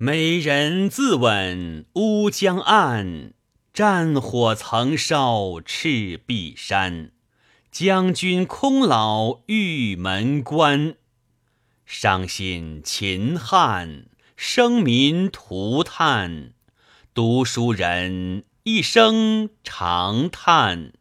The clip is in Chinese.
美人自刎乌江岸，战火曾烧赤壁山，将军空老玉门关。伤心秦汉，生民涂炭，读书人一生长叹。